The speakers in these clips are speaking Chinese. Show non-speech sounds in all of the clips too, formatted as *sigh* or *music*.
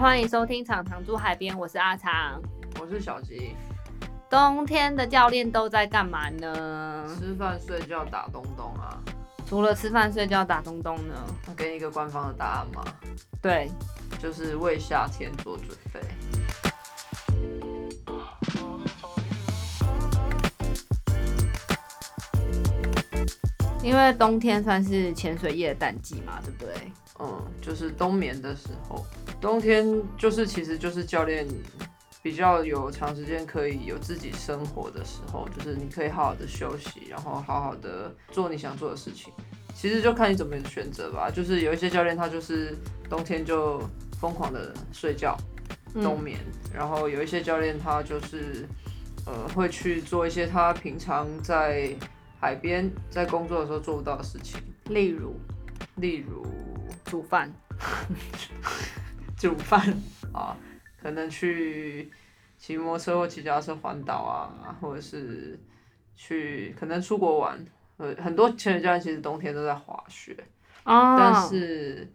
欢迎收听《常常住海边》，我是阿长。我是小吉，冬天的教练都在干嘛呢？吃饭、睡觉、打东东啊。除了吃饭、睡觉、打东东呢？我给你一个官方的答案嘛，对，就是为夏天做准备。因为冬天算是潜水业的淡季嘛，对不对？嗯，就是冬眠的时候，冬天就是其实就是教练比较有长时间可以有自己生活的时候，就是你可以好好的休息，然后好好的做你想做的事情。其实就看你怎么选择吧。就是有一些教练他就是冬天就疯狂的睡觉冬眠，然后有一些教练他就是呃会去做一些他平常在海边在工作的时候做不到的事情，例如例如煮饭。*laughs* 煮饭啊，可能去骑摩托车或骑脚踏车环岛啊，或者是去可能出国玩。呃，很多潜水教练其实冬天都在滑雪，哦，但是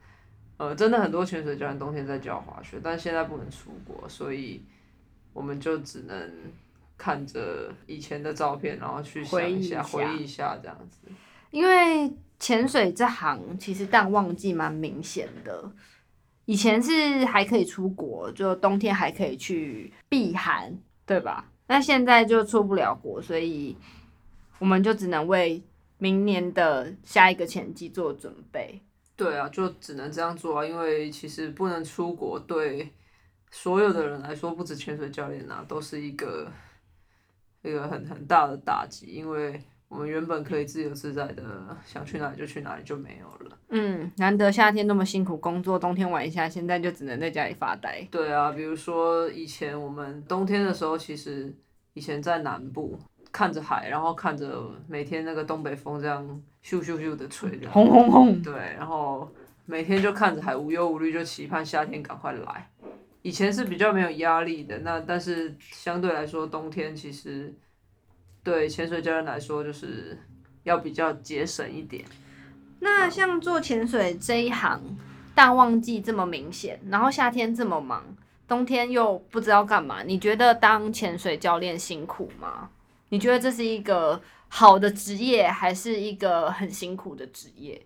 呃，真的很多潜水教练冬天在教滑雪，但现在不能出国，所以我们就只能看着以前的照片，然后去想一下回忆一下这样子。因为潜水这行其实淡旺季蛮明显的，以前是还可以出国，就冬天还可以去避寒，对吧？那现在就出不了国，所以我们就只能为明年的下一个潜季做准备。对啊，就只能这样做啊，因为其实不能出国，对所有的人来说，不止潜水教练啊，都是一个一个很很大的打击，因为我们原本可以自由自在的想去哪里就去哪里就没有了。嗯，难得夏天那么辛苦工作，冬天玩一下，现在就只能在家里发呆。对啊，比如说以前我们冬天的时候，其实以前在南部看着海，然后看着每天那个东北风这样咻咻咻的吹着，轰轰轰！对，然后每天就看着海，无忧无虑，就期盼夏天赶快来。以前是比较没有压力的，那但是相对来说，冬天其实对潜水教练来说，就是要比较节省一点。那像做潜水这一行，淡旺季这么明显，然后夏天这么忙，冬天又不知道干嘛，你觉得当潜水教练辛苦吗？你觉得这是一个好的职业，还是一个很辛苦的职业？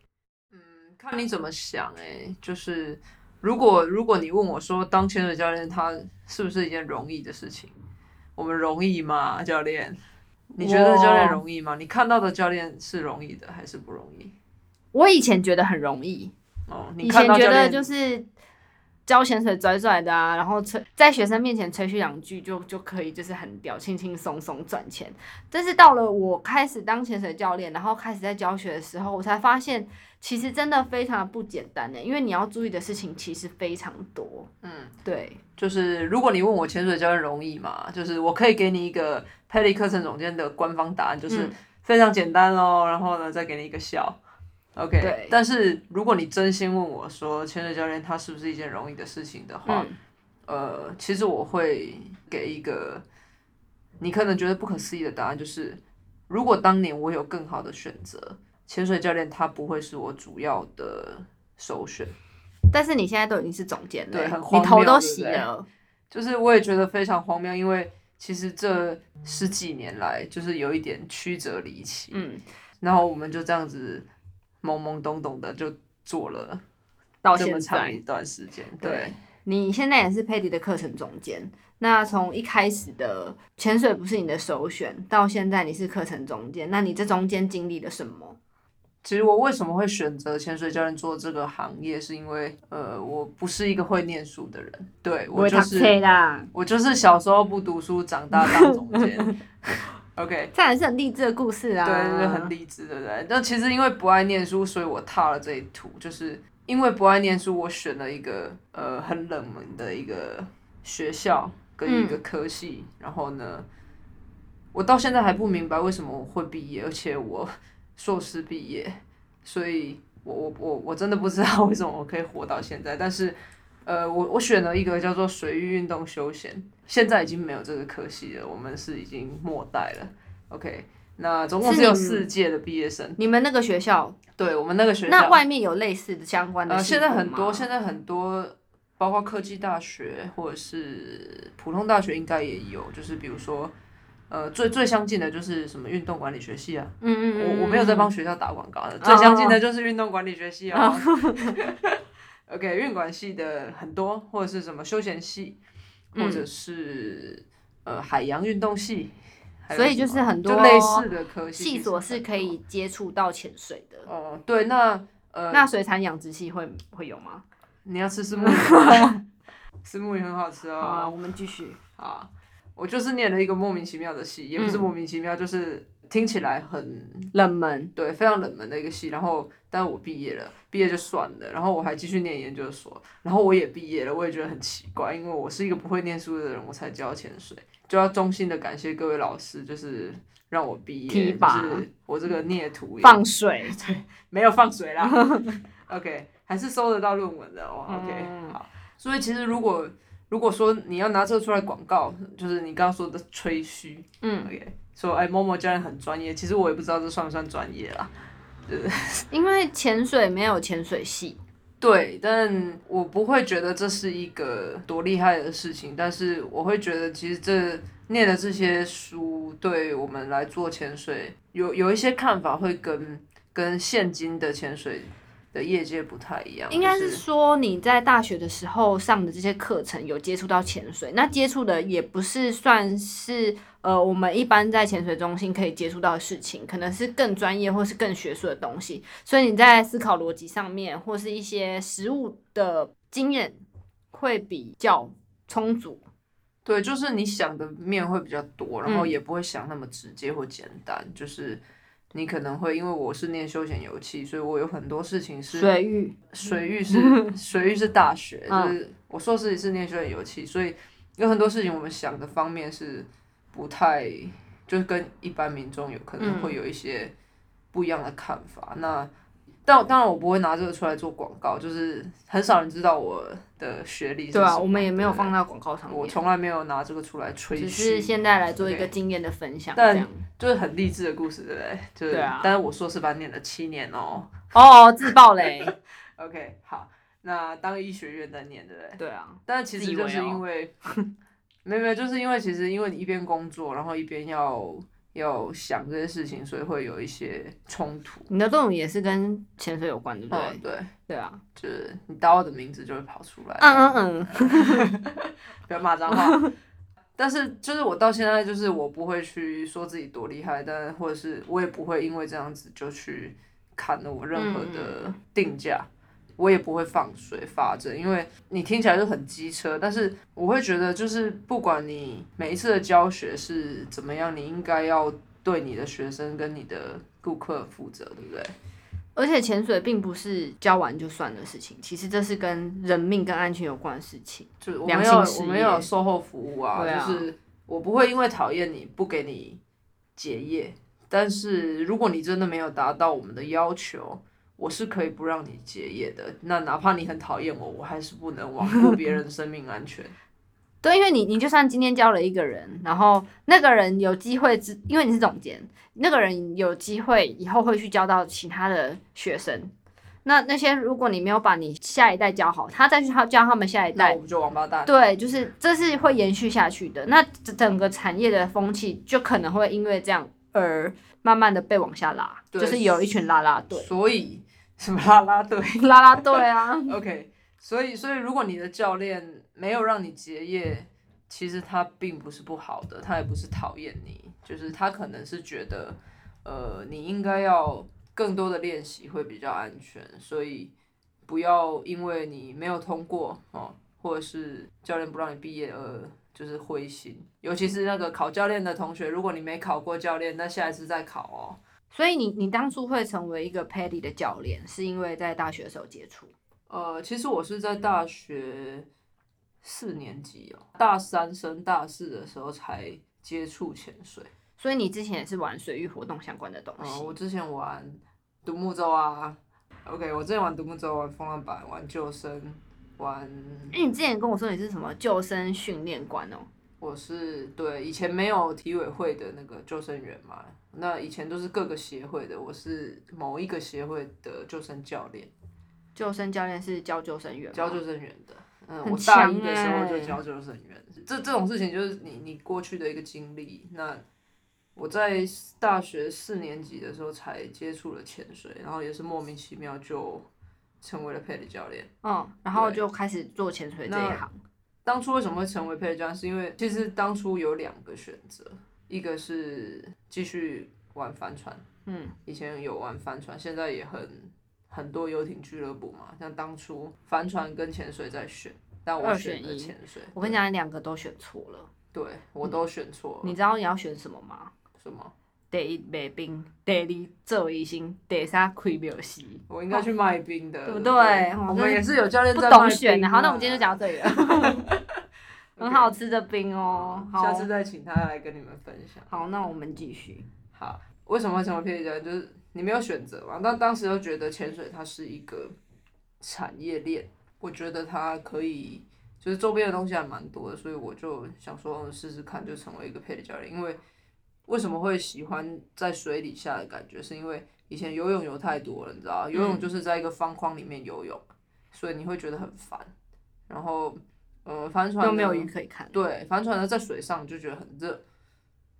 嗯，看你怎么想哎、就是如果如果你问我说，当潜水教练他是不是一件容易的事情？我们容易吗，教练？你觉得教练容易吗？你看到的教练是容易的还是不容易？我以前觉得很容易，哦，你以看前觉得练就是教潜水拽拽的啊，然后吹在学生面前吹嘘两句就就可以，就是很屌，轻轻松松赚钱。但是到了我开始当潜水教练，然后开始在教学的时候，我才发现其实真的非常的不简单呢，因为你要注意的事情其实非常多。嗯，对，就是如果你问我潜水教练容易吗？就是我可以给你一个 Paddy 课程总监的官方答案，就是嗯非常简单哦。然后呢，再给你一个笑。OK，对但是如果你真心问我说潜水教练他是不是一件容易的事情的话，嗯，呃，其实我会给一个你可能觉得不可思议的答案，就是如果当年我有更好的选择，潜水教练他不会是我主要的首选。但是你现在都已经是总监了，对很你头都洗了。就是我也觉得非常荒谬，因为其实这十几年来就是有一点曲折离奇，嗯，然后我们就这样子懵懵懂懂的就做了到现这么长在一段时间，对对。你现在也是 Paddy 的课程总监，那从一开始的潜水不是你的首选，到现在你是课程总监，那你这中间经历了什么？其实我为什么会选择潜水教练做这个行业，是因为呃，我不是一个会念书的人，对不会读册就是啦，我就是小时候不读书，长大当总监。*laughs* OK，*laughs* 这还是很励志的故事啊。对，就是很励志，对不对？但其实因为不爱念书，所以我踏了这一途。就是因为不爱念书，我选了一个呃很冷门的一个学校跟一个科系，然后呢，我到现在还不明白为什么我会毕业，而且我硕士毕业，所以我我我我真的不知道为什么我可以活到现在。但是呃，我我选了一个叫做水域运动休闲，现在已经没有这个科系了，我们是已经末代了。OK，那总共只有四届的毕业生。你们那个学校，对我们那个学校，那外面有类似的相关的呃？现在很多，现在很多包括科技大学或者是普通大学应该也有，就是比如说，呃，最最相近的就是什么运动管理学系啊，嗯嗯嗯，我我没有在帮学校打广告的，最相近的就是运动管理学系啊。*laughs* OK，运管系的很多，或者是什么休闲系，或者是、呃海洋运动系，还有所以就是很多就类似的科系，系所是可以接触到潜水的。多。哦、对，那呃，那水产养殖系会会有吗？你要吃石目 *laughs* 鱼吗？*laughs* 石目鱼很好吃好啊，哦。我们继续。啊，我就是念了一个莫名其妙的系，也不是嗯莫名其妙，就是听起来很冷门，对，非常冷门的一个系。然后，但我毕业了，毕业就算了，然后我还继续念研究所，然后我也毕业了，我也觉得很奇怪，因为我是一个不会念书的人，我才教潜水，就要衷心的感谢各位老师，就是让我毕业，就是我这个孽徒放水。*laughs* 对没有放水啦。*laughs* OK，还是收得到论文的哦。OK，、嗯好。所以其实如果如果说你要拿这个出来广告，就是你刚刚说的吹嘘嗯，，OK，说哎某某教练很专业，其实我也不知道这算不算专业啦。对 *laughs* 因为潜水没有潜水系，对，但我不会觉得这是一个多厉害的事情，但是我会觉得其实这念的这些书对我们来做潜水有有一些看法会跟跟现今的潜水的业界不太一样，应该是说你在大学的时候上的这些课程有接触到潜水，那接触的也不是算是呃我们一般在潜水中心可以接触到的事情，可能是更专业或是更学术的东西，所以你在思考逻辑上面或是一些实物的经验会比较充足。对，就是你想的面会比较多，然后嗯也不会想那么直接或简单，就是你可能会因为我是念休闲游戏，所以我有很多事情是水域，水域是 *laughs* 水域是大学，嗯。就是我硕士是念休闲游戏，所以有很多事情我们想的方面是不太，就是跟一般民众有可能嗯。会有一些不一样的看法。那但当然我不会拿这个出来做广告，就是很少人知道我的学历是对啊，我们也没有放到广告上我面，从来没有拿这个出来吹只，是现在来做一个经验的分享，但。就是很励志的故事，对不对？就是，对啊但是我硕士班念了七年哦。哦，自爆嘞，*laughs* OK，好，那当医学院在念，对不对？对啊，但其实就是因为，*laughs* 没有没有，就是因为其实因为你一边工作，然后一边要要想这些事情，所以会有一些冲突。你的动物也是跟潜水有关，对不对？嗯，对，对啊，就是你打我的名字就会跑出来。嗯嗯嗯，*laughs* 不要骂脏话。但是就是我到现在就是我不会去说自己多厉害，但或者是我也不会因为这样子就去砍了我任何的定价，我也不会放水发证，因为你听起来就很机车，但是我会觉得就是不管你每一次的教学是怎么样，你应该要对你的学生跟你的顾客负责，对不对？而且潜水并不是教完就算的事情，其实这是跟人命跟安全有关的事情。就是我们要良心事我们要有售后服务啊，啊就是我不会因为讨厌你不给你结业，但是如果你真的没有达到我们的要求，我是可以不让你结业的。那哪怕你很讨厌我，我还是不能罔顾别人的生命安全。*laughs* 对，因为你你就算今天教了一个人，然后那个人有机会之，因为你是总监，那个人有机会以后会去教到其他的学生。那那些如果你没有把你下一代教好，他再去教教他们下一代那我，们就王八蛋。对，就是这是会延续下去的。那整整个产业的风气就可能会因为这样而慢慢的被往下拉，就是有一群拉拉队，所以什么啦啦队啦啦队啊？*laughs* OK，所以所以如果你的教练没有让你结业，其实他并不是不好的，他也不是讨厌你，就是他可能是觉得，呃，你应该要更多的练习会比较安全，所以不要因为你没有通过哦，或者是教练不让你毕业而就是灰心，尤其是那个考教练的同学，如果你没考过教练，那下一次再考哦。所以你你当初会成为一个 Paddy 的教练，是因为在大学的时候接触。呃，其实我是在大学四年级哦，大三升大四的时候才接触潜水。所以你之前也是玩水域活动相关的东嗯、西。我之前玩独木舟啊，OK，我之前玩独木舟、玩风浪板、玩救生、玩，因为你之前跟我说你是什么救生训练官哦，我是对以前没有体委会的那个救生员嘛，那以前都是各个协会的，我是某一个协会的救生教练，救生教练是教救生员吗，教救生员的。嗯，我大一的时候就欸教救生员，这这种事情就是你你过去的一个经历。那我在大学四年级的时候才接触了潜水，然后也是莫名其妙就成为了配的教练。嗯，然后就开始做潜水这一行。当初为什么会成为配的教练？是因为其实当初有两个选择，一个是继续玩帆船，嗯，以前有玩帆船，现在也很很多游艇俱乐部嘛，像当初帆船跟潜水在选，但我选了潜水。我跟你讲，你两个都选错了。对我都选错了。你知道你要选什么吗？什么？第一卖冰，第二做医生，第三开庙戏。我应该去卖冰的，对不对哦我们也是有教练不在卖懂选的，冰好，那我们今天就啊讲到这里了。*laughs* 很好吃的冰哦，下次再请他来跟你们分享。好，那我们继续。好，为什么会成为配教练？就是你没有选择嘛。但当时又觉得潜水它是一个产业链，我觉得它可以，就是周边的东西还蛮多的，所以我就想说嗯试试看，就成为一个配的教练。因为为什么会喜欢在水底下的感觉？是因为以前游泳游太多了，你知道，游泳就是在一个方框里面游泳，所以你会觉得很烦。然后，呃，帆船又没有呢鱼可以看，对，帆船呢在水上就觉得很热，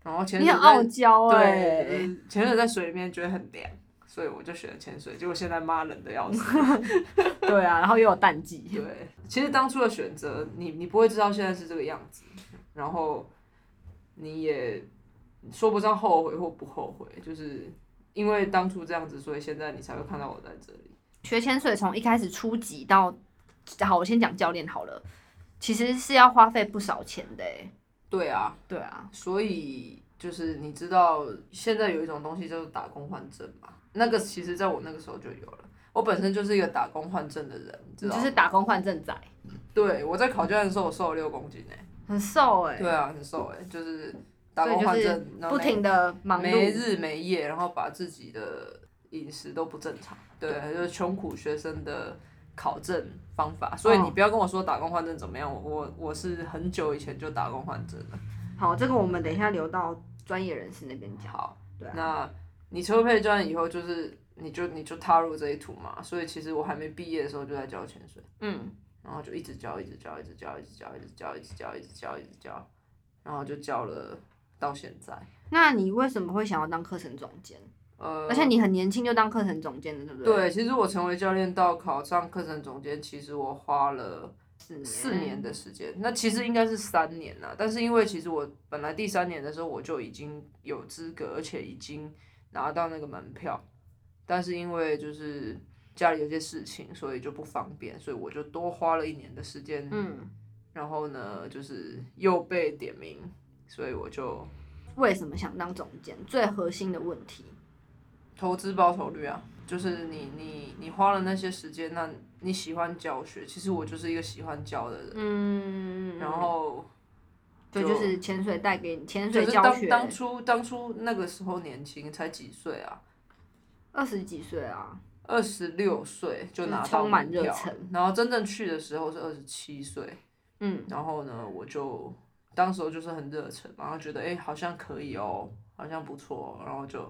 然后潜水傲娇哎、对，潜水在水里面觉得很凉，所以我就选了潜水。结果现在妈冷的要死。*laughs* 对啊，然后又有淡季，对，其实当初的选择，你你不会知道现在是这个样子，然后你也说不上后悔或不后悔，就是因为当初这样子，所以现在你才会看到我在这里。学潜水从一开始初级到，好，我先讲教练好了，其实是要花费不少钱的哎、对啊，对啊，所以就是你知道，现在有一种东西叫做打工换证嘛？那个其实在我那个时候就有了。我本身就是一个打工换证的人，你知道吗？就是打工换证仔，对，我在考教练的时候，我瘦了六公斤呢、很瘦诶、对啊，很瘦诶、就是打工换证，然后不停的忙碌，没日没夜，然后把自己的饮食都不正常，对，就是穷苦学生的考证方法。所以你哦不要跟我说打工换证怎么样，我我我是很久以前就打工换证了。好，这个我们等一下留到专业人士那边讲，好，对啊，那你成为配专以后，就是你就你就踏入这一途嘛。所以其实我还没毕业的时候就在交潜水，嗯，然后就一直教，一直教，一直教，一直教，一直教，一直教，一直教，一直教，然后就教了到现在。那你为什么会想要当课程总监？呃，而且你很年轻就当课程总监的，对不对？对，其实我成为教练到考上课程总监，其实我花了四年，的时间。那其实应该是三年啦，但是因为其实我本来第三年的时候我就已经有资格，而且已经拿到那个门票，但是因为就是家里有些事情，所以就不方便，所以我就多花了一年的时间。嗯，然后呢，就是又被点名，所以我就为什么想当总监？最核心的问题，投资报酬率啊，就是你你你花了那些时间，那你喜欢教学，其实我就是一个喜欢教的人，嗯，然后对，就就是潜水带给你潜就当水教学，当初当初那个时候年轻，才几岁啊，二十几岁啊，二十六岁就拿就是到充满门票热忱。然后真正去的时候是二十七岁，嗯，然后呢，我就当时候就是很热忱，然后觉得哎、诶好像可以哦，好像不错哦，然后就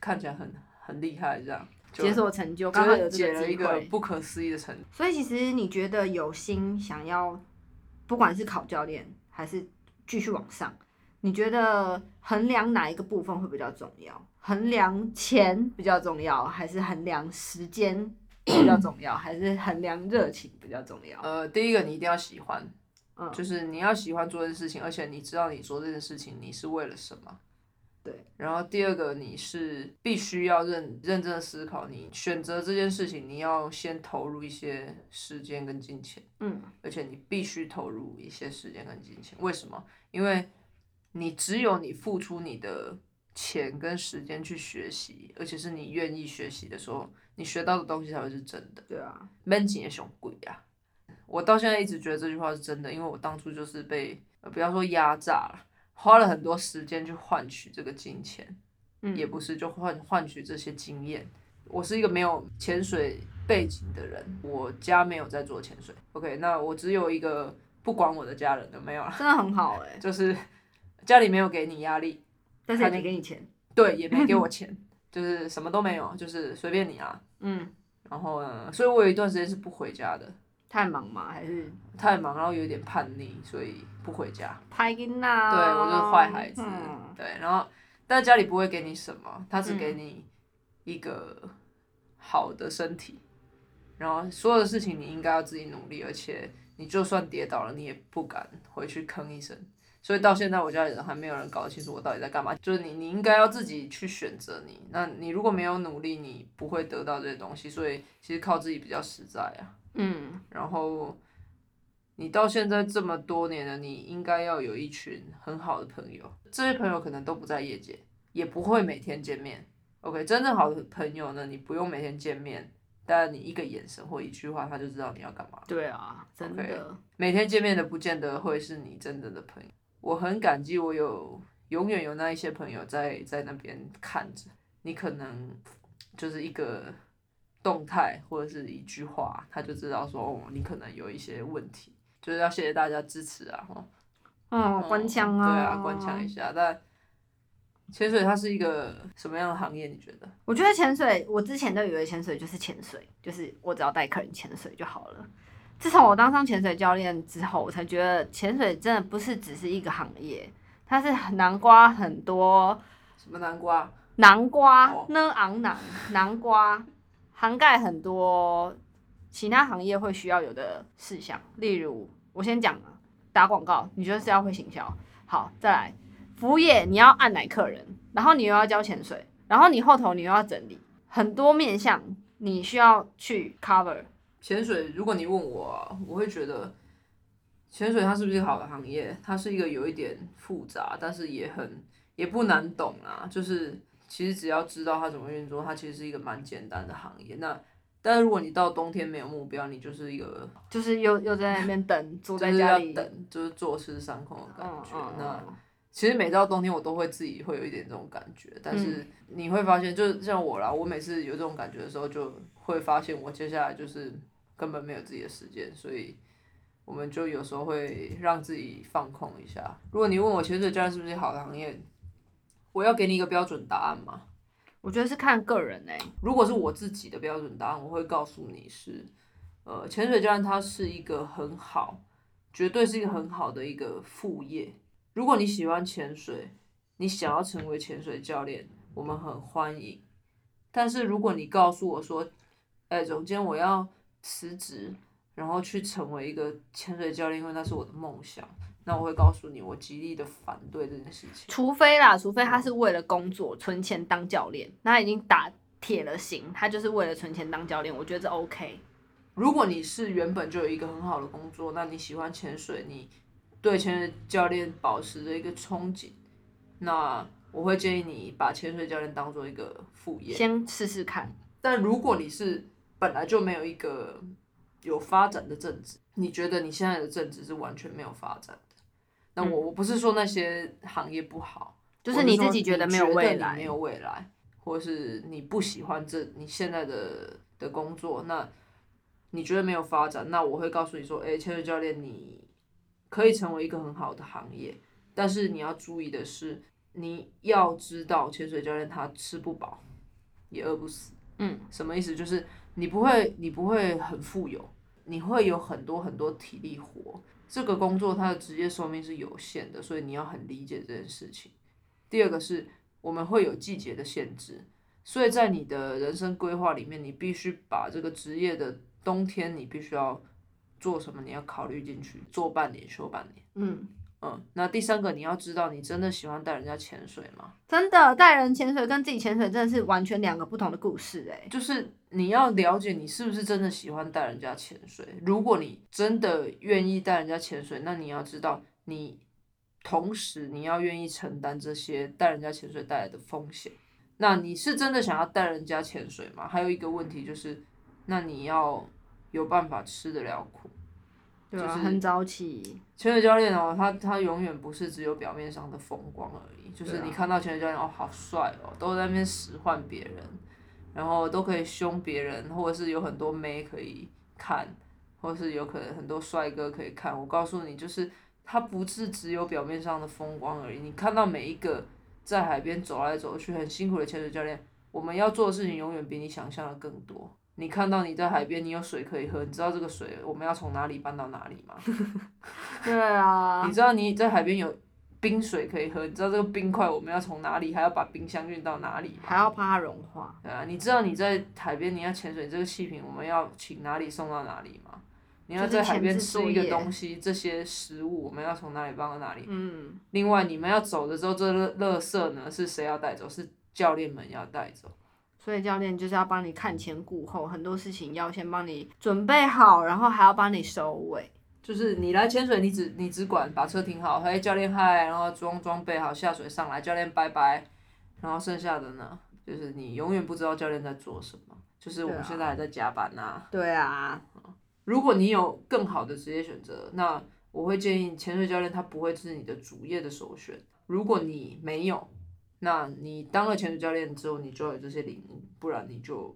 看起来很很厉害这样，就解锁成就，就刚好有解了一个个机会。不可思议的成所以其实你觉得有心想要，不管是考教练还是继续往上，你觉得衡量哪一个部分会比较重要？衡量钱比较重要，还是衡量时间比较重要，*coughs* 还是衡量热情比较重要？呃，第一个你一定要喜欢，嗯就是你要喜欢做这件事情，而且你知道你做这件事情你是为了什么。对。然后第二个，你是必须要认认真的思考，你选择这件事情，你要先投入一些时间跟金钱，嗯而且你必须投入一些时间跟金钱。为什么？因为你只有你付出你的钱跟时间去学习，而且是你愿意学习的时候，你学到的东西才会是真的。对啊，闷紧也熊贵啊！我到现在一直觉得这句话是真的，因为我当初就是被呃不要说压榨了，花了很多时间去换取这个金钱，嗯也不是就换换取这些经验。我是一个没有潜水背景的人，我家没有在做潜水。OK，那我只有一个不管我的家人的没有了，真的很好哎、*laughs* 就是家里没有给你压力，但是也没给你钱。对，也没给我 *laughs* 钱，就是什么都没有，就是随便你啊。嗯，然后呢，所以我有一段时间是不回家的。太忙吗？还是太忙，然后有点叛逆，所以不回家。拍音呐？对我就是坏孩子，嗯对，然后但家里不会给你什么，他只给你一个好的身体，然后所有的事情你应该要自己努力，而且你就算跌倒了，你也不敢回去吭一声。所以到现在，我家里人还没有人搞得清楚我到底在干嘛。就是你，你应该要自己去选择你。那你如果没有努力，你不会得到这些东西。所以其实靠自己比较实在啊。嗯，然后你到现在这么多年了，你应该要有一群很好的朋友。这些朋友可能都不在业界，也不会每天见面。OK，真正好的朋友呢，你不用每天见面，但你一个眼神或一句话，他就知道你要干嘛。对啊，真的。每天见面的不见得会是你真正的朋友。我很感激，我有永远有那一些朋友在在那边看着你，可能就是一个动态或者是一句话，他就知道说哦，你可能有一些问题，就是要谢谢大家支持啊，哦，嗯，官腔啊，对啊，关腔一下。但潜水它是一个什么样的行业？你觉得？我觉得潜水，我之前都以为潜水就是潜水，就是我只要带客人潜水就好了。自从我当上潜水教练之后，我才觉得潜水真的不是只是一个行业，它是南瓜很多什么南瓜？南瓜哦呢昂南南瓜涵盖很多其他行业会需要有的事项，例如我先讲啊打广告，你觉得是要会行销？好，再来服务业，你要按奶客人，然后你又要交潜水，然后你后头你又要整理，很多面向你需要去 cover。潜水，如果你问我、我会觉得潜水它是不是一个好的行业？它是一个有一点复杂，但是也很也不难懂啊。就是其实只要知道它怎么运作，它其实是一个蛮简单的行业。那但是如果你到冬天没有目标，你就是一个就是又又在那边等，坐在家里，等，就是坐吃山空的感觉。那嗯其实每到冬天，我都会自己会有一点这种感觉，但是你会发现，就是像我啦，我每次有这种感觉的时候，就会发现我接下来就是根本没有自己的时间，所以我们就有时候会让自己放空一下。如果你问我潜水教练是不是好的行业，我要给你一个标准答案吗？我觉得是看个人哎、如果是我自己的标准答案，我会告诉你是，呃，潜水教练他是一个很好，绝对是一个很好的一个副业。如果你喜欢潜水，你想要成为潜水教练，我们很欢迎。但是如果你告诉我说，哎、总监，我要辞职，然后去成为一个潜水教练，因为那是我的梦想，那我会告诉你，我极力的反对这件事情。除非啦，除非他是为了工作存钱当教练，那他已经打铁了心，他就是为了存钱当教练，我觉得这 OK。如果你是原本就有一个很好的工作，那你喜欢潜水，你对潜水教练保持着一个憧憬，那我会建议你把潜水教练当做一个副业。先试试看。但如果你是本来就没有一个有发展的正职，你觉得你现在的正职是完全没有发展的，那我我不是说那些行业不好，嗯就是你自己觉得没有未来没有未来，或是你不喜欢这你现在的的工作，那你觉得没有发展，那我会告诉你说，哎、潜水教练，你可以成为一个很好的行业，但是你要注意的是，你要知道潜水教练他吃不饱，也饿不死。嗯，什么意思？就是你不会，你不会很富有，你会有很多很多体力活。这个工作它的职业寿命是有限的，所以你要很理解这件事情。第二个是我们会有季节的限制，所以在你的人生规划里面，你必须把这个职业的冬天你必须要做什么，你要考虑进去，做半年休半年。嗯，嗯，那第三个你要知道，你真的喜欢带人家潜水吗？真的带人潜水跟自己潜水真的是完全两个不同的故事哎、就是你要了解你是不是真的喜欢带人家潜水。如果你真的愿意带人家潜水，那你要知道，你同时你要愿意承担这些带人家潜水带来的风险。那你是真的想要带人家潜水吗？还有一个问题就是，那你要有办法吃得了苦。对啊，就是很早起，潜水教练哦，他他永远不是只有表面上的风光而已，就是你看到潜水教练哦，好帅哦，都在那边使唤别人，然后都可以凶别人，或者是有很多妹可以看，或是有可能很多帅哥可以看。我告诉你，就是他不是只有表面上的风光而已。你看到每一个在海边走来走去很辛苦的潜水教练，我们要做的事情永远比你想象的更多。你看到你在海边，你有水可以喝，你知道这个水我们要从哪里搬到哪里吗？*laughs* 对啊你，知道你在海边有冰水可以喝，你知道这个冰块我们要从哪里，还要把冰箱运到哪里？还要怕它融化。对啊，你知道你在海边你要潜水，这个气瓶我们要请哪里送到哪里吗？你要在海边吃一个东西，这些食物我们要从哪里搬到哪里？嗯，另外，你们要走的时候，这垃垃圾呢是谁要带走？是教练们要带走。所以教练就是要帮你看前顾后，很多事情要先帮你准备好，然后还要帮你收尾。就是你来潜水，你只你只管把车停好，嘿，教练嗨，然后装装备好下水上来，教练拜拜，然后剩下的呢，就是你永远不知道教练在做什么。就是我们现在还在加班呐、对啊，如果你有更好的职业选择，那我会建议潜水教练他不会是你的主业的首选。如果你没有，那你当了潜水教练之后，你就要有这些领悟，不然你就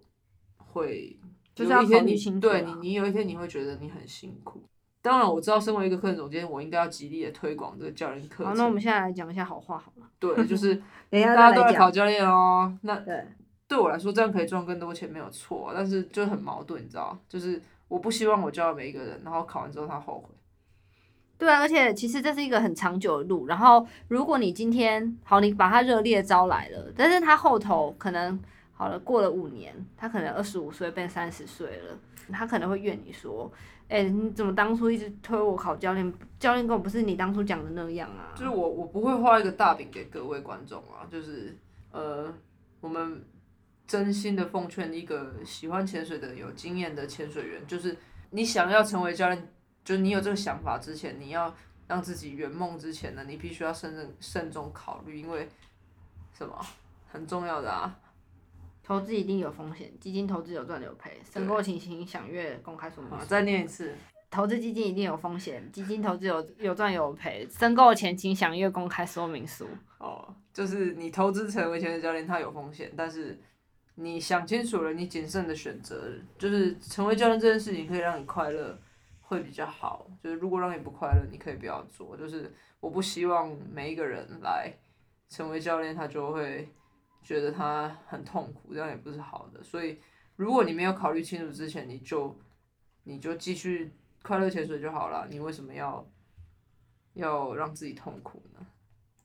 会就是一天你考虑清楚啊对你，你有一天你会觉得你很辛苦。当然，我知道身为一个课程总监，我应该要极力的推广这个教练课好，那我。们现在来讲一下好话好吗。对，就是 *laughs* 大家都再来讲。来考教练哦。那对，对我来说，这样可以赚更多钱没有错，但是就很矛盾，你知道？就是我不希望我教的每一个人，然后考完之后他后悔。对啊，而且其实这是一个很长久的路。然后，如果你今天好，你把他热烈招来了，但是他后头可能好了，过了五年，他可能二十五岁变三十岁了，他可能会怨你说：“哎、你怎么当初一直推我考教练？教练根本不是你当初讲的那样啊。”就是我我不会画一个大饼给各位观众啊，就是呃，我们真心的奉劝一个喜欢潜水的、有经验的潜水员，就是你想要成为教练，就是你有这个想法之前，你要让自己圆梦之前呢，你必须要慎重慎重考虑，因为什么很重要的啊，投资一定有风险，基金投资有赚有赔，申购情形详阅公开说明书。啊再念一次，投资基金一定有风险，基金投资有有赚有赔，申购前请详阅公开说明书。哦，就是你投资成为潜水教练，它有风险，但是你想清楚了，你谨慎的选择，就是成为教练这件事情可以让你快乐，会比较好。就是如果让你不快乐，你可以不要做。就是我不希望每一个人来成为教练，他就会觉得他很痛苦，这样也不是好的。所以如果你没有考虑清楚之前，你就你就继续快乐潜水就好了。你为什么要要让自己痛苦呢？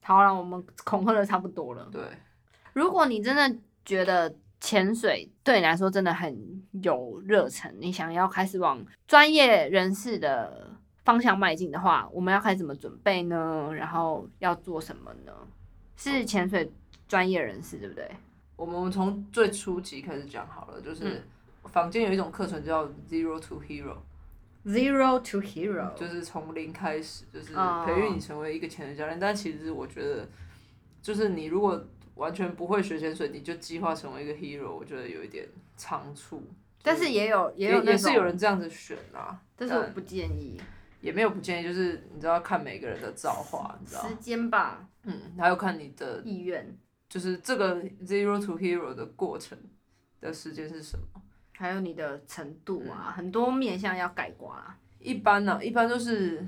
好了，我们恐吓的差不多了。对。如果你真的觉得潜水对你来说真的很有热忱，你想要开始往专业人士的方向迈进的话，我们要开始怎么准备呢？然后要做什么呢？是潜水专业人士，对不对？我们从最初级开始讲好了，就是嗯。坊间有一种课程叫 Zero to Hero，Zero to hero，就是从零开始，就是哦。培育你成为一个潜水教练。但其实我觉得，就是你如果完全不会学潜水，你就计划成为一个 hero，我觉得有一点仓促。但是也有也也有也是有人这样子选啊，但是我不建议，也没有不建议，就是你知道看每个人的造化，你知道，时间吧，嗯，还有看你的意愿，就是这个 Zero to Hero 的过程的时间是什么。还有你的程度啊，很多面向要改刮啊。一般呢、一般都是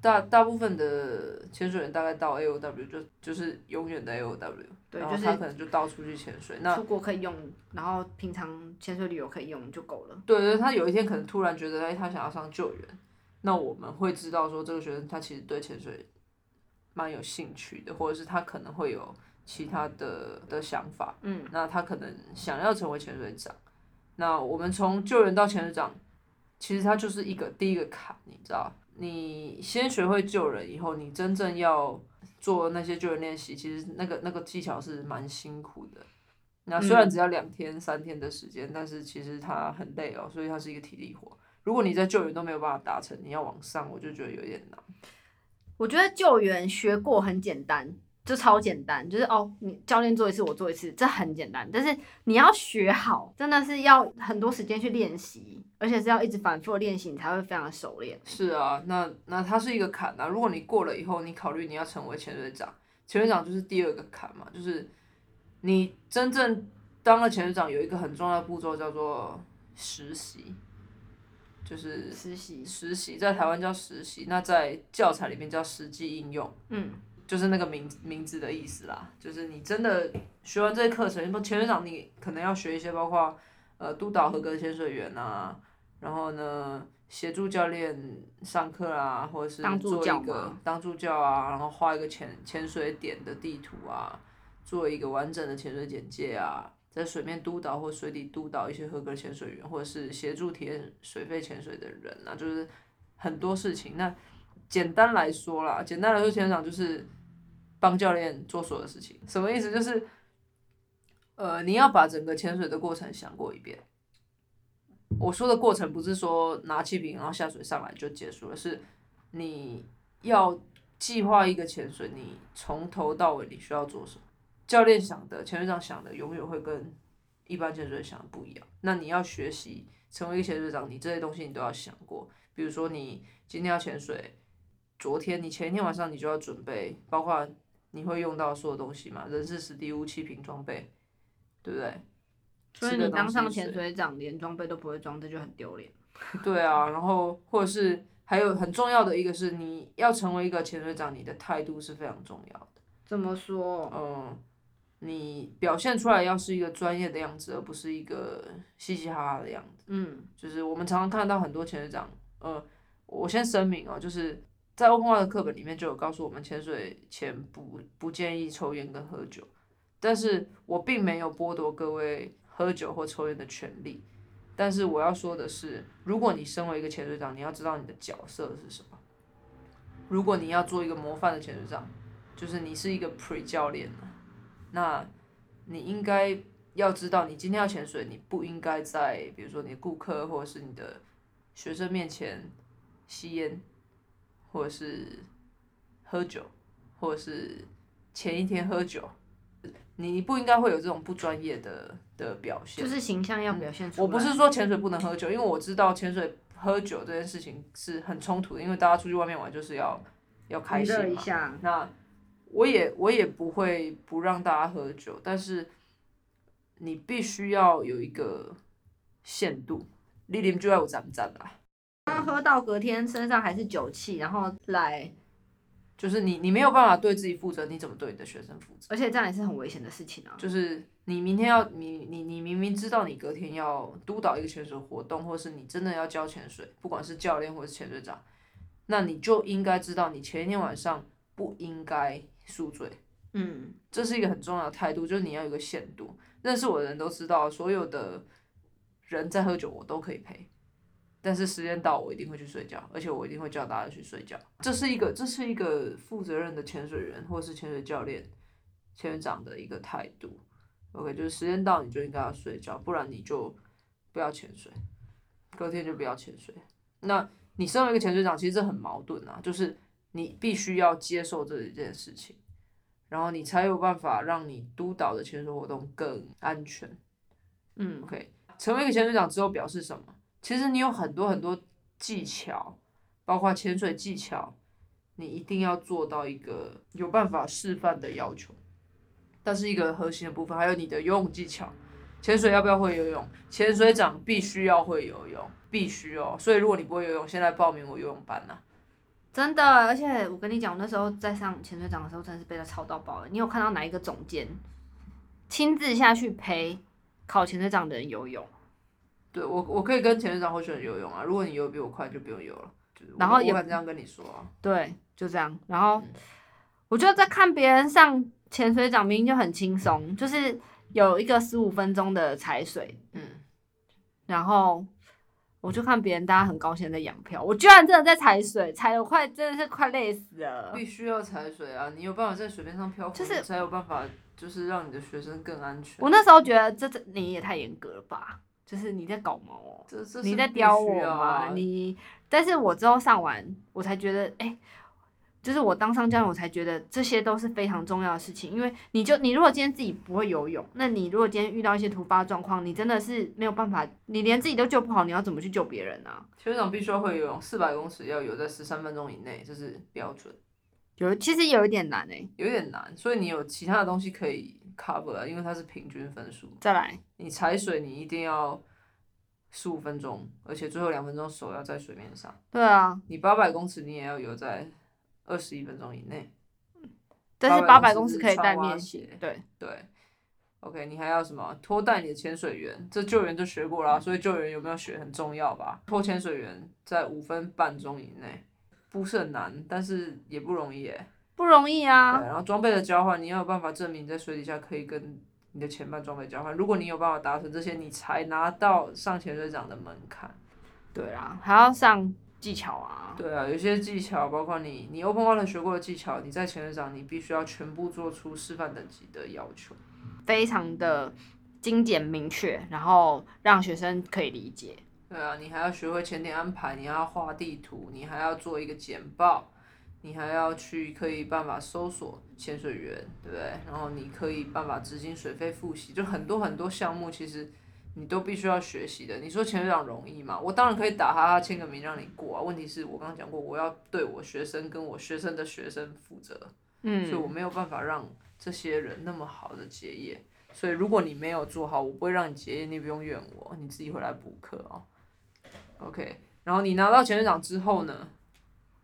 大大部分的潜水员大概到 A O W 就就是永远的 A O W，对，然后就是他可能就到处去潜水。那出国可以用，然后平常潜水旅游可以用就够了。对对，他有一天可能突然觉得，哎，他想要上救援，那我们会知道说这个学生他其实对潜水蛮有兴趣的，或者是他可能会有其他的的想法。嗯，那他可能想要成为潜水长。那我们从救援到潜水长，其实它就是一个第一个坎，你知道，你先学会救人以后，你真正要做那些救援练习，其实那个那个技巧是蛮辛苦的。那虽然只要两天、三天的时间，但是其实它很累哦，所以它是一个体力活。如果你在救援都没有办法达成，你要往上，我就觉得有点难。我觉得救援学过很简单，就超简单，就是哦，你教练做一次，我做一次，这很简单。但是你要学好，真的是要很多时间去练习，而且是要一直反复练习，你才会非常的熟练。是啊，那那它是一个坎啊。如果你过了以后，你考虑你要成为潜水长，潜水长就是第二个坎嘛，就是你真正当了潜水长，有一个很重要的步骤叫做实习，就是实习，实习在台湾叫实习，那在教材里面叫实际应用，嗯，就是那个名名字的意思啦。就是你真的学完这些课程，潜水长你可能要学一些包括呃督导合格潜水员啊，然后呢协助教练上课啊，或者是做一个当助教啊，然后画一个潜潜水点的地图啊，做一个完整的潜水简介啊，在水面督导或水底督导一些合格潜水员，或者是协助体验水肺潜水的人啊，就是很多事情。那简单来说啦，简单来说，潜水长就是帮教练做所有的事情。什么意思？就是呃，你要把整个潜水的过程想过一遍。我说的过程不是说拿气瓶然后下水上来就结束了，是你要计划一个潜水，你从头到尾你需要做什么。教练想的，潜水长想的，永远会跟一般潜水员想的不一样。那你要学习成为一个潜水长，你这些东西你都要想过。比如说你今天要潜水，昨天你前一天晚上你就要准备，包括你会用到所有东西嘛，人事、实地、物、气瓶、装备，对不对？所以你当上潜水长，连装备都不会装，这就很丢脸。*laughs* 对啊，然后或者是还有很重要的一个是，你要成为一个潜水长，你的态度是非常重要的。怎么说？嗯，你表现出来要是一个专业的样子，而不是一个嘻嘻哈哈的样子。嗯，就是我们常常看到很多潜水长，呃，我先声明哦，就是在 Open Water 的课本里面就有告诉我们，潜水前不不建议抽烟跟喝酒，但是我并没有剥夺各位喝酒或抽烟的权利。但是我要说的是，如果你身为一个潜水长，你要知道你的角色是什么。如果你要做一个模范的潜水长，就是你是一个 pre 教练那你应该要知道，你今天要潜水，你不应该在比如说你的顾客或者是你的学生面前吸烟，或者是喝酒，或者是前一天喝酒，你你不应该会有这种不专业的的表现。就是形象要表现出来。我不是说潜水不能喝酒，因为我知道潜水喝酒这件事情是很冲突的，因为大家出去外面玩就是要要开心嘛。一下，那我也我也不会不让大家喝酒，但是你必须要有一个限度。你啉酒要有站不站啦？刚喝到隔天身上还是酒气，然后来，就是你你没有办法对自己负责，你怎么对你的学生负责？而且这样也是很危险的事情啊。就是你明天要你你你明明知道你隔天要督导一个潜水活动，或是你真的要教潜水，不管是教练或是潜水长，那你就应该知道你前一天晚上不应该宿醉，嗯，这是一个很重要的态度，就是你要有个限度。认识我的人都知道，所有的人在喝酒我都可以陪，但是时间到我一定会去睡觉，而且我一定会叫大家去睡觉。这是一个这是一个负责任的潜水员或是潜水教练、潜水长的一个态度。OK，就是时间到你就应该要睡觉，不然你就不要潜水，隔天就不要潜水。那你身为一个潜水长，其实这很矛盾啊，就是你必须要接受这一件事情，然后你才有办法让你督导的潜水活动更安全。嗯 OK，成为一个潜水长之后表示什么？其实你有很多很多技巧，包括潜水技巧，你一定要做到一个有办法示范的要求。但是一个核心的部分，还有你的游泳技巧。潜水要不要会游泳？潜水长必须要会游泳，必须哦。所以如果你不会游泳，现在报名我游泳班呐、真的，而且我跟你讲，我那时候在上潜水长的时候，真的是被他操到爆了。你有看到哪一个总监亲自下去陪考潜水长的人游泳？对我，我可以跟潜水长候选人游泳啊。如果你游得比我快，就不用游了。然后也我敢这样跟你说啊。对，就这样。然后我就在看别人上潜水长，明明就很轻松，就是有一个十五分钟的踩水，嗯，然后我就看别人大家很高兴在养漂，我居然真的在踩水，踩的快真的是快累死了。必须要踩水啊！你有办法在水面上漂浮，就是才有办法，就是让你的学生更安全。我那时候觉得这这你也太严格了吧，就是你在搞毛哦。这这你在是必须刁我啊吗？你，但是我之后上完，我才觉得，哎、就是我当上教练，我才觉得这些都是非常重要的事情。因为你就你如果今天自己不会游泳，那你如果今天遇到一些突发状况，你真的是没有办法，你连自己都救不好，你要怎么去救别人啊？潜水长必须要会游泳，四百公尺要游在十三分钟以内，这是标准，有其实有一点难哎、有点难。所以你有其他的东西可以 cover 啊，因为它是平均分数。再来，你踩水你一定要十五分钟，而且最后两分钟手要在水面上。对啊，你八百公尺你也要游在二十一分钟以内。但是八百800公尺可以带面鞋鞋，对，对，OK，你还要什么？拖带你的潜水员，这救援就学过啦，所以救援有没有学很重要吧？拖潜水员在五分半钟以内，不是很难，但是也不容易耶。不容易啊。对，然后装备的交换，你要有办法证明你在水底下可以跟你的前半装备交换。如果你有办法达成这些，你才拿到上潜水长的门槛。对啦，还要上技巧啊。对啊，有些技巧，包括你你 Open Water 学过的技巧，你在潜水长你必须要全部做出示范等级的要求。非常的精简明确，然后让学生可以理解。对啊，你还要学会前点安排，你还要画地图，你还要做一个简报，你还要去可以办法搜索潜水员，对不对？然后你可以办法执行水费复习，就很多很多项目，其实你都必须要学习的。你说潜水长容易吗？我当然可以打哈哈签个名让你过啊。问题是我刚刚讲过，我要对我学生跟我学生的学生负责，嗯，所以我没有办法让。这些人那么好的结业，所以如果你没有做好，我不会让你结业，你不用怨我，你自己回来补课哦。OK，然后你拿到潜水长之后呢，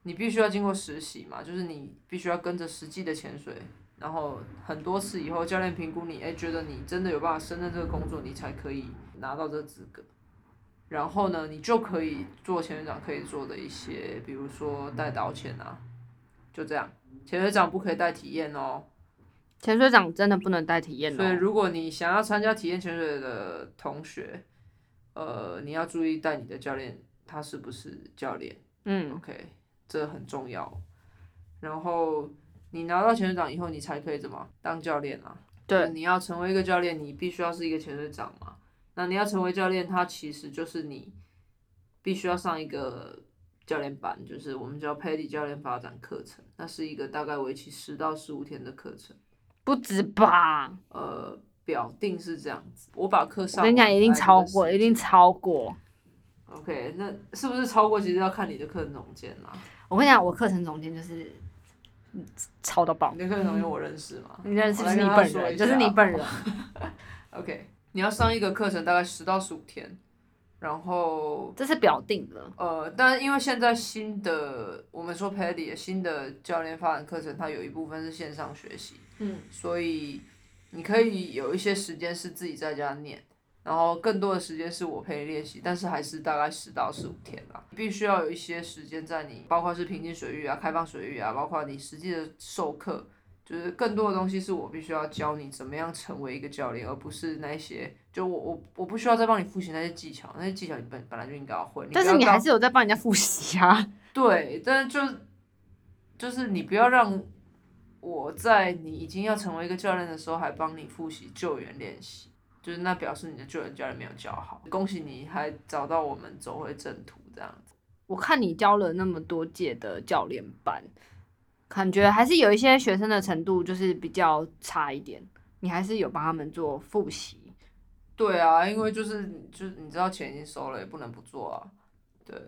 你必须要经过实习嘛，就是你必须要跟着实际的潜水，然后很多次以后教练评估你，哎，觉得你真的有办法胜任这个工作，你才可以拿到这个资格。然后呢，你就可以做潜水长可以做的一些，比如说带导潜啊，就这样。潜水长不可以带体验哦。潜水长真的不能带体验所以，如果你想要参加体验潜水的同学，呃，你要注意带你的教练他是不是教练。嗯，OK，这很重要。然后你拿到潜水长以后，你才可以怎么当教练啊？对，你要成为一个教练，你必须要是一个潜水长嘛。那你要成为教练，他其实就是你必须要上一个教练班，就是我们叫 PADI 教练发展课程，那是一个大概为期十到十五天的课程。不止吧？呃，表定是这样子，我把课上。我跟你讲，一定超过，一定超过。OK，那是不是超过？其实要看你的课程总监啦。我跟你讲，我课程总监就是超到爆。你的课程总监我认识吗？你认识是你本人，就是你本人。OK，你要上一个课程大概十到十五天。然后这是表定的，呃，但因为现在新的我们说 Paddy 新的教练发展课程，它有一部分是线上学习，嗯，所以你可以有一些时间是自己在家念，然后更多的时间是我陪你练习，但是还是大概十到十五天啦，必须要有一些时间在你，包括是平静水域啊、开放水域啊，包括你实际的授课。就是更多的东西是我必须要教你怎么样成为一个教练，而不是那些就我我我不需要再帮你复习那些技巧，那些技巧你本本来就应该要会。但是你还是有在帮人家复习啊。*laughs* 对，但是就就是你不要让我在你已经要成为一个教练的时候还帮你复习救援练习，就是那表示你的救援教练没有教好。恭喜你还找到我们走回正途这样子。我看你教了那么多届的教练班。感觉还是有一些学生的程度就是比较差一点，你还是有帮他们做复习。对啊，因为就是就是你知道钱已经收了，也不能不做啊。对，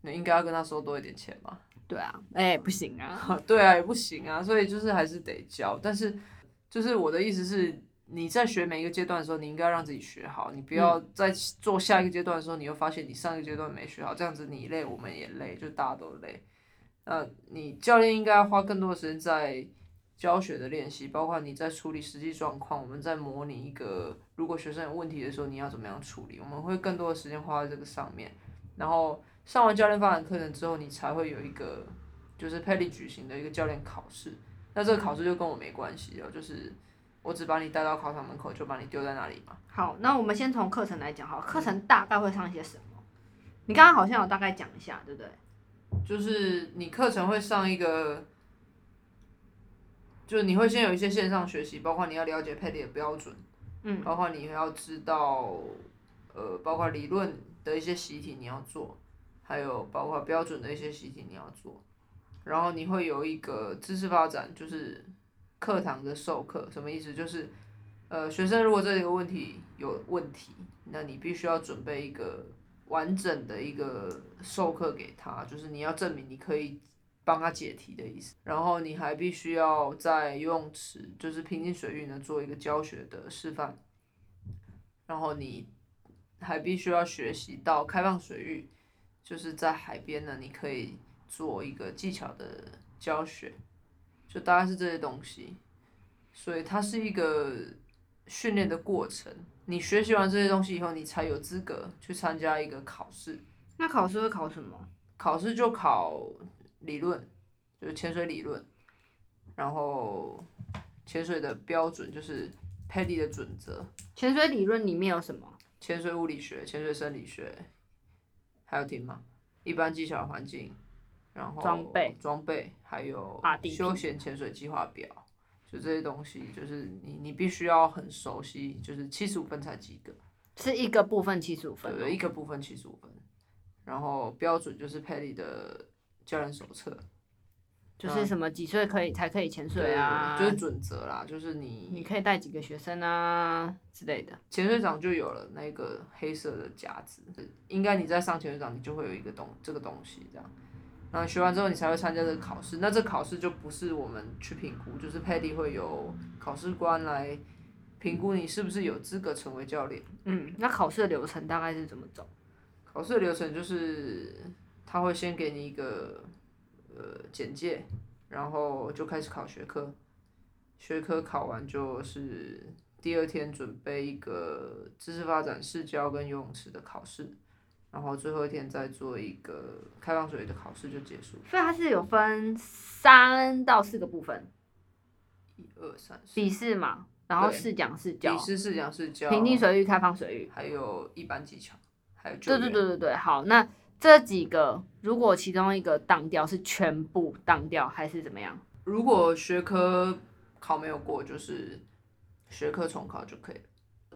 你应该要跟他收多一点钱嘛。对啊，哎，不行啊。*laughs* 对啊，也不行啊，所以就是还是得教。但是就是我的意思是，你在学每一个阶段的时候，你应该让自己学好，你不要在做下一个阶段的时候，你又发现你上一个阶段没学好，这样子你累，我们也累，就大家都累。呃，你教练应该花更多的时间在教学的练习，包括你在处理实际状况。我们在模拟一个，如果学生有问题的时候，你要怎么样处理？我们会更多的时间花在这个上面。然后上完教练发展课程之后，你才会有一个就是佩利举行的一个教练考试。那这个考试就跟我没关系了，就是我只把你带到考场门口，就把你丢在那里嘛。好，那我们先从课程来讲，好，课程大概会上一些什么？你刚刚好像有大概讲一下，对不对？就是你课程会上一个，就是你会先有一些线上学习，包括你要了解 PADI 的标准，嗯，包括你要知道，呃，包括理论的一些习题你要做，还有包括标准的一些习题你要做，然后你会有一个知识发展，就是课堂的授课，什么意思？就是，呃，学生如果这一个问题有问题，那你必须要准备一个。完整的一个授课给他，就是你要证明你可以帮他解题的意思。然后你还必须要在游泳池，就是平静水域呢做一个教学的示范。然后你还必须要学习到开放水域，就是在海边呢，你可以做一个技巧的教学，就大概是这些东西。所以它是一个训练的过程。你学习完这些东西以后，你才有资格去参加一个考试。那考试会考什么？考试就考理论，就是潜水理论，然后潜水的标准就是 PADI 的准则，潜水理论里面有什么？潜水物理学、潜水生理学，还有听吗？一般技巧环境，然后装备、装备，还有休闲潜水计划表，就这些东西，就是你你必须要很熟悉，就是七十五分才及格，是一个部分七十五分哦。对对，一个部分七十五分，然后标准就是 PADI 的教练手册，就是什么几岁可以才可以潜水啊？就是准则啦，就是你你可以带几个学生啊之类的。潜水长就有了那个黑色的夹子，应该你在上潜水长，你就会有一个东这个东西这样。然后学完之后，你才会参加这个考试。那这考试就不是我们去评估，就是 PADI 会有考试官来评估你是不是有资格成为教练。嗯，那考试的流程大概是怎么走？考试的流程就是他会先给你一个呃简介，然后就开始考学科，学科考完就是第二天准备一个知识发展试教跟游泳池的考试，然后最后一天再做一个开放水域的考试就结束。所以它是有分三到四个部分，一二三四，笔试嘛，然后试讲试教笔，试、试讲、试教，平静水域、开放水域。还有一般技巧，还有救对对对对对，好，那这几个如果其中一个当掉，是全部当掉还是怎么样？如果学科考没有过，就是学科重考就可以了。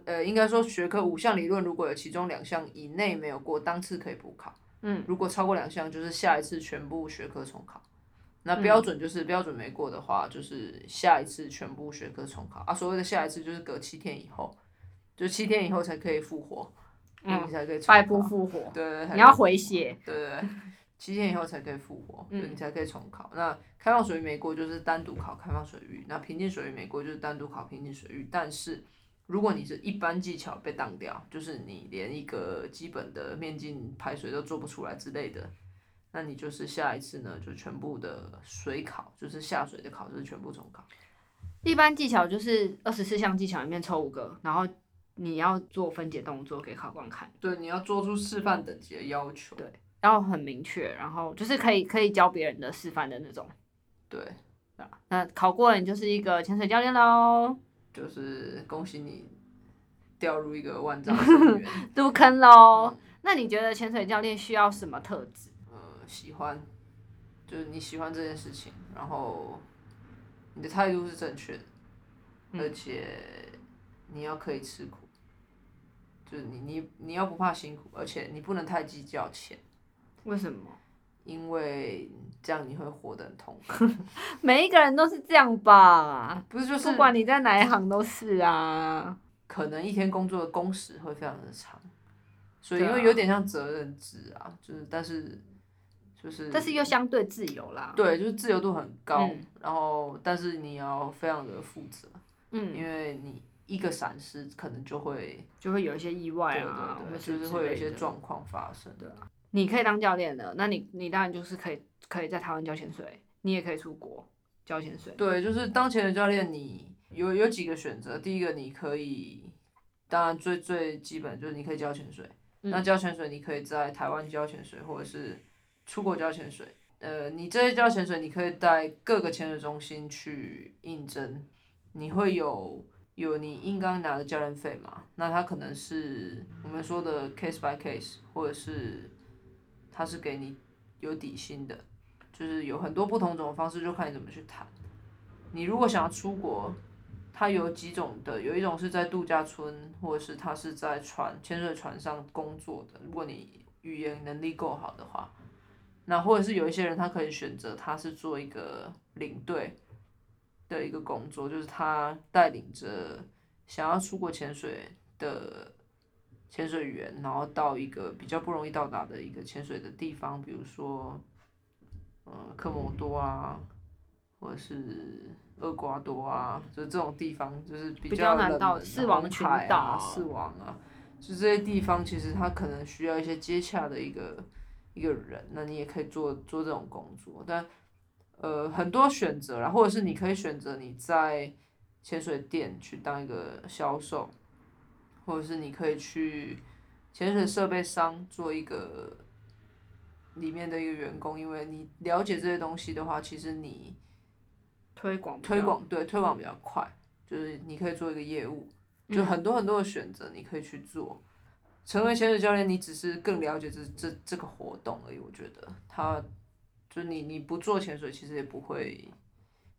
呃，应该说学科五项理论，如果有其中两项以内没有过，当次可以补考。嗯，如果超过两项，就是下一次全部学科重考。那嗯标准就是、标准没过的话，就是下一次全部学科重考啊。所谓的下一次就是隔七天以后，就七天以后才可以复活，嗯你才可以重败考不复活，对对对，你要回血。对对对，七天以后才可以复活，嗯对你才可以重考。那开放水域没过就是单独考开放水域，那平静水域没过就是单独考平静水域。但是如果你是一般技巧被当掉，就是你连一个基本的面镜排水都做不出来之类的，那你就是下一次呢就全部的水考，就是下水的考试全部重考。一般技巧就是二十四项技巧里面抽五个，然后你要做分解动作给考官看，对，你要做出示范等级的要求。对要很明确，然后就是可以可以教别人的示范的那种。对，那考过了，你就是一个潜水教练喽，就是恭喜你掉入一个万丈深渊。*laughs* 入坑喽。那你觉得潜水教练需要什么特质？呃，喜欢，就是你喜欢这件事情，然后你的态度是正确的，嗯而且你要可以吃苦，就是你你你要不怕辛苦，而且你不能太计较钱，为什么？因为这样你会活得很痛苦。*laughs* 每一个人都是这样吧，不是就是不管你在哪一行都是啊。可能一天工作的工时会非常的长，所以因为有点像责任制啊，就是但是就是但是又相对自由啦。对，就是自由度很高，嗯然后但是你要非常的负责。嗯，因为你一个闪失，可能就会就会有一些意外对啊，就是会有一些状况发生。对你可以当教练的，那你你当然就是可以可以在台湾教潜水，你也可以出国教潜水。对，就是当前的教练，你有有几个选择。第一个，你可以，当然最最基本就是你可以教潜水。嗯那教潜水，你可以在台湾教潜水，或者是出国教潜水。呃，你这些教潜水，你可以在各个潜水中心去应征，你会有有你应该拿的教练费嘛？那他可能是我们说的 case by case，或者是他是给你有底薪的，就是有很多不同种方式，就看你怎么去谈。你如果想要出国，他有几种的，有一种是在度假村，或者是他是在船潜水船上工作的。如果你语言能力够好的话，那或者是有一些人他可以选择他是做一个领队的一个工作，就是他带领着想要出国潜水的潜水员，然后到一个比较不容易到达的一个潜水的地方，比如说，呃，科摩多啊，或者是厄瓜多啊，就是这种地方，就是比比较难到冷门死亡群岛啊、死亡啊，就这些地方，其实他可能需要一些接洽的一个一个人，那你也可以做做这种工作，但呃很多选择啦，或者是你可以选择你在潜水店去当一个销售，或者是你可以去潜水设备商做一个里面的一个员工，因为你了解这些东西的话，其实你推广推广对推广比较快，就是你可以做一个业务，就很多很多的选择你可以去做。成为潜水教练，你只是更了解这这这个活动而已。我觉得他就你你不做潜水，其实也不会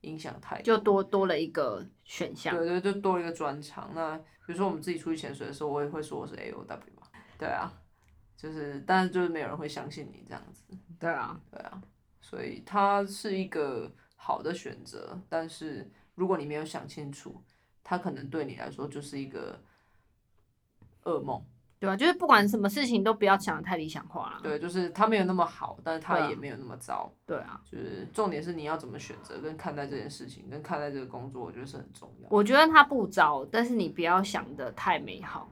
影响太多，就多多了一个选项。对对，就多了一个专长。那比如说我们自己出去潜水的时候，我也会说我是 A O W 嘛。对啊，就是但是就是没有人会相信你这样子。对啊，对啊，所以它是一个好的选择，但是如果你没有想清楚，它可能对你来说就是一个噩梦。对啊，就是不管什么事情都不要想的太理想化了。对，就是他没有那么好，但是它对啊也没有那么糟。对啊，就是重点是你要怎么选择跟看待这件事情，跟看待这个工作，我觉得是很重要。我觉得他不糟，但是你不要想的太美好。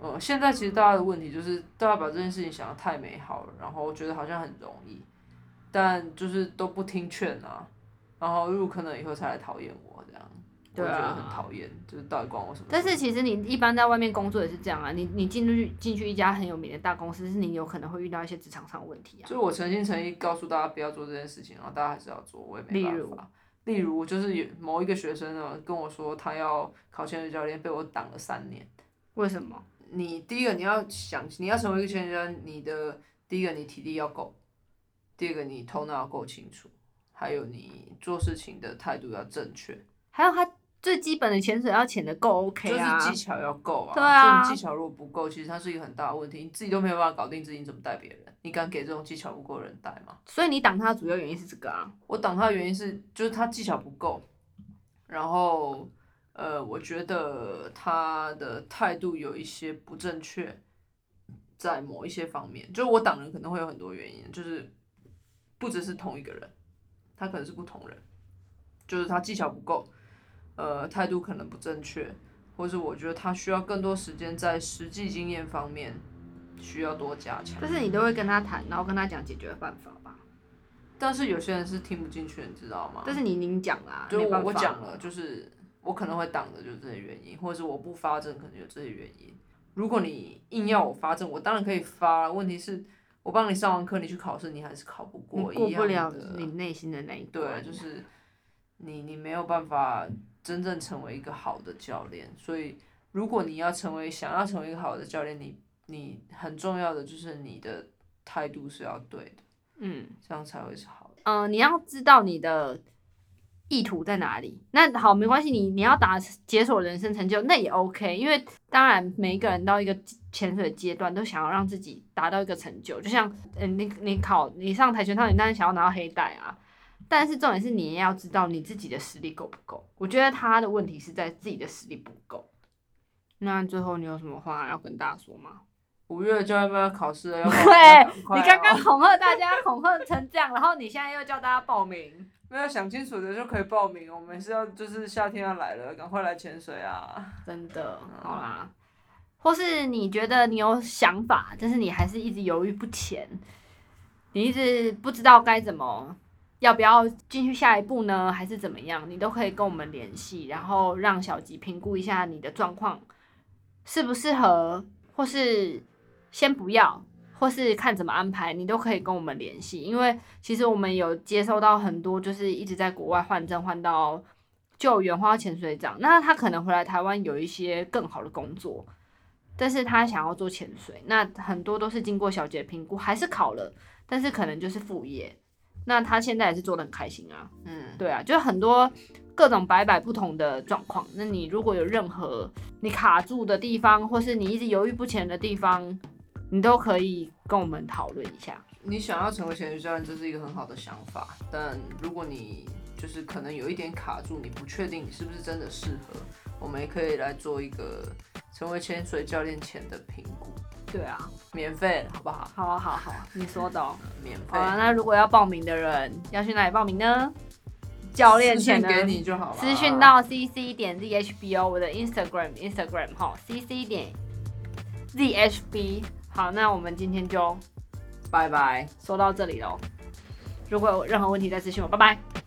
呃，现在其实大家的问题就是，大家把这件事情想的太美好了，然后觉得好像很容易，但就是都不听劝啊，然后入坑了以后才来讨厌我对啊觉得很讨厌，就是到底关我什么？但是其实你一般在外面工作也是这样啊，你你进去进去一家很有名的大公司，是你有可能会遇到一些职场上的问题啊。所以我诚心诚意告诉大家不要做这件事情，然后大家还是要做，我也没办例如法。例如，就是有某一个学生呢跟我说，他要考潜水教练，被我挡了三年。为什么？你第一个你要想，你要成为一个潜水教练，你的第一个你体力要够，第二个你头脑要够清楚，还有你做事情的态度要正确，还有它最基本的潜水要潜的够 OK 啊。就是技巧要够啊。对啊就你技巧如果不够，其实它是一个很大的问题，你自己都没有办法搞定自己，你怎么带别人？你敢给这种技巧不够的人带吗？所以你挡他的主要原因是这个啊。我挡他的原因是，就是他技巧不够，然后呃，我觉得他的态度有一些不正确，在某一些方面，就是我挡人可能会有很多原因，就是不只是同一个人，他可能是不同人，就是他技巧不够，呃，态度可能不正确，或是我觉得他需要更多时间在实际经验方面需要多加强。但是你都会跟他谈，然后跟他讲解决办法吧。但是有些人是听不进去，你知道吗？但是你已经讲了啊，就我讲了，就是我可能会挡着，就是这些原因，或者是我不发证，可能有这些原因。如果你硬要我发证，我当然可以发。问题是，我帮你上完课，你去考试，你还是考不你过一样过不了的。你内心的那一对，关。就是你你没有办法真正成为一个好的教练。所以，如果你要成为想要成为一个好的教练，你你很重要的就是你的态度是要对的，嗯这样才会是好的。嗯、呃你要知道你的意图在哪里。那好，没关系，你你要达解锁人生成就，那也 OK。因为当然每一个人到一个潜水阶段，都想要让自己达到一个成就。就像嗯，你你考你上跆拳道，你当然想要拿到黑带啊。但是重点是你也要知道你自己的实力够不够。我觉得他的问题是在自己的实力不够。那最后你有什么话要跟大家说吗？五月就要不要考试了，要对报名要 *laughs* 赶快你刚刚哦恐吓大家，恐吓成这样，然后你现在又叫大家报名。没有想清楚的就可以报名。我们是要就是夏天要来了，赶快来潜水啊！真的，好啦。或是你觉得你有想法，但是你还是一直犹豫不前，你一直不知道该怎么，要不要进去下一步呢？还是怎么样？你都可以跟我们联系，然后让小吉评估一下你的状况适不适合，或是先不要，或是看怎么安排，你都可以跟我们联系。因为其实我们有接收到很多，就是一直在国外换证换到救援或到潜水长，那他可能回来台湾有一些更好的工作，但是他想要做潜水，那很多都是经过小姐评估，还是考了，但是可能就是副业。那他现在也是做的很开心啊，嗯，对啊，就很多各种摆摆不同的状况。那你如果有任何你卡住的地方，或是你一直犹豫不前的地方，你都可以跟我们讨论一下。你想要成为潜水教练，这是一个很好的想法。但如果你就是可能有一点卡住，你不确定你是不是真的适合，我们也可以来做一个成为潜水教练前的评估，对啊，免费，好不好？好啊，好好，你说的、哦。免费好，啊，那如果要报名的人要去哪里报名呢？教练私前呢？讯给你就好了。私讯到 cc 点 zhbo 我的 Instagram Instagram 哈 cc 点 zhb 好，那我们今天就拜拜。说到这里喽。如果有任何问题再私信我，拜拜。